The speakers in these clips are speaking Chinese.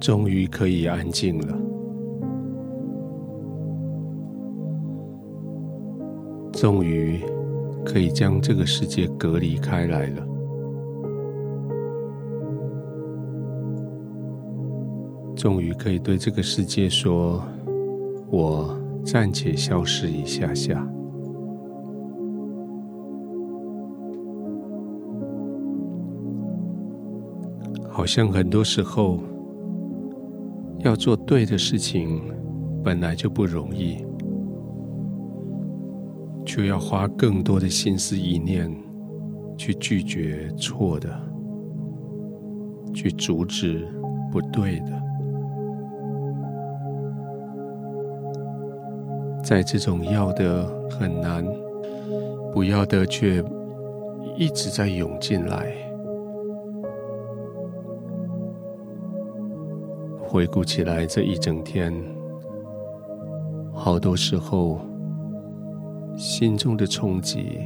终于可以安静了，终于可以将这个世界隔离开来了，终于可以对这个世界说：“我暂且消失一下下。”好像很多时候。要做对的事情，本来就不容易，却要花更多的心思意念去拒绝错的，去阻止不对的。在这种要的很难，不要的却一直在涌进来。回顾起来，这一整天，好多时候，心中的冲击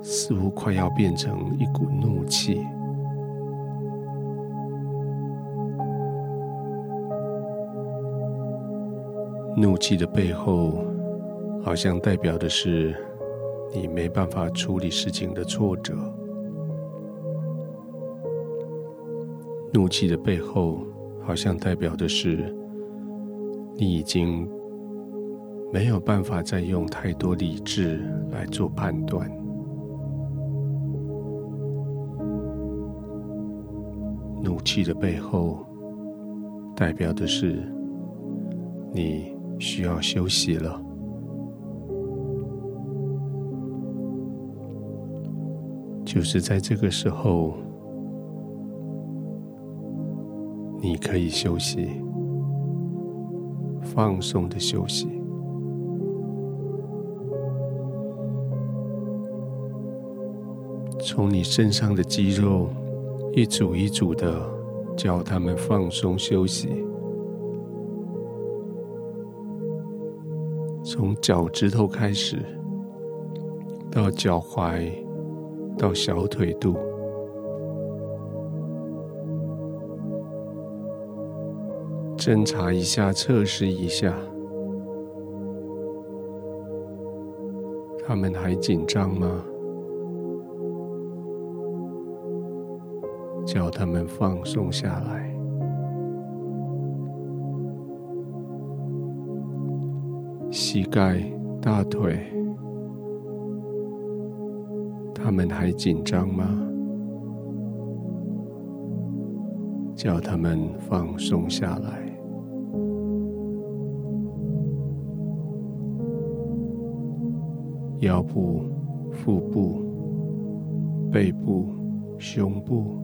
似乎快要变成一股怒气。怒气的背后，好像代表的是你没办法处理事情的挫折。怒气的背后，好像代表的是，你已经没有办法再用太多理智来做判断。怒气的背后，代表的是你需要休息了。就是在这个时候。你可以休息，放松的休息，从你身上的肌肉一组一组的叫他们放松休息，从脚趾头开始，到脚踝，到小腿肚。侦查一下，测试一下，他们还紧张吗？叫他们放松下来。膝盖、大腿，他们还紧张吗？叫他们放松下来。腰部、腹部、背部、胸部，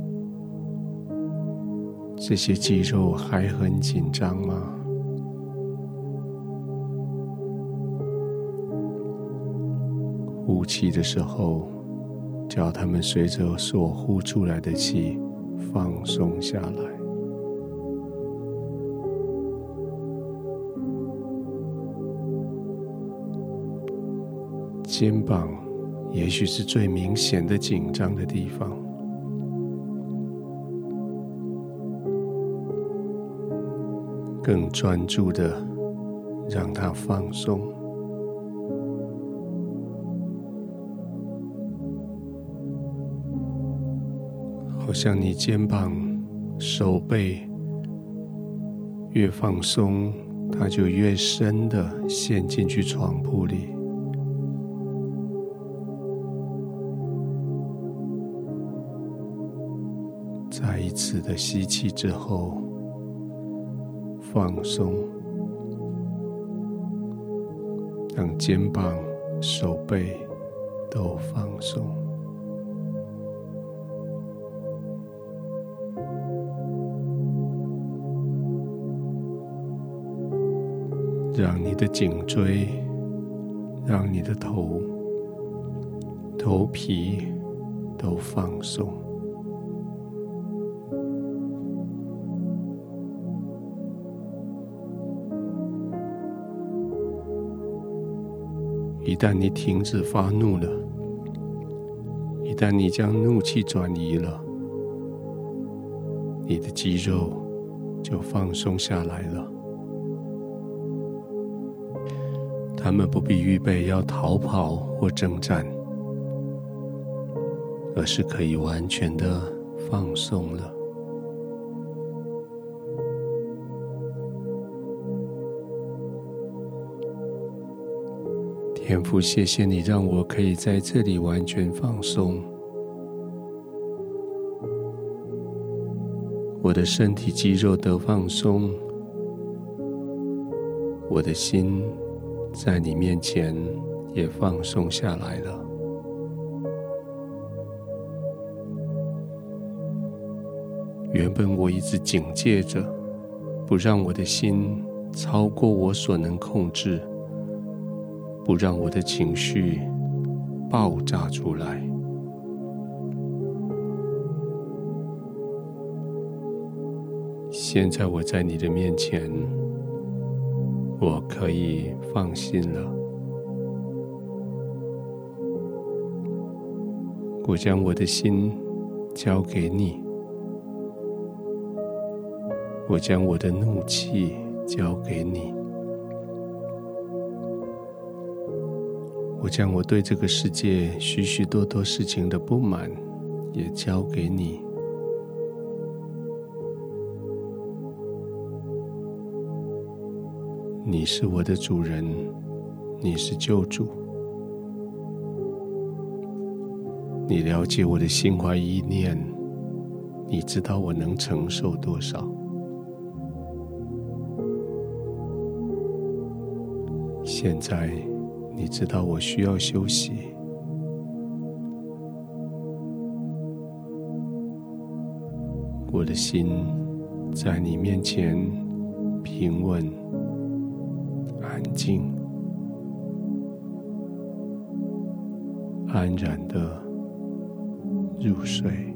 这些肌肉还很紧张吗？呼气的时候，叫他们随着所呼出来的气放松下来。肩膀也许是最明显的紧张的地方，更专注的让它放松，好像你肩膀、手背越放松，它就越深的陷进去床铺里。再一次的吸气之后，放松，让肩膀、手背都放松，让你的颈椎、让你的头、头皮都放松。一旦你停止发怒了，一旦你将怒气转移了，你的肌肉就放松下来了。他们不必预备要逃跑或征战，而是可以完全的放松了。天父，谢谢你让我可以在这里完全放松。我的身体肌肉得放松，我的心在你面前也放松下来了。原本我一直警戒着，不让我的心超过我所能控制。不让我的情绪爆炸出来。现在我在你的面前，我可以放心了。我将我的心交给你，我将我的怒气交给你。我将我对这个世界许许多多事情的不满也交给你。你是我的主人，你是救主，你了解我的心怀意念，你知道我能承受多少。现在。你知道我需要休息，我的心在你面前平稳、安静、安然的入睡。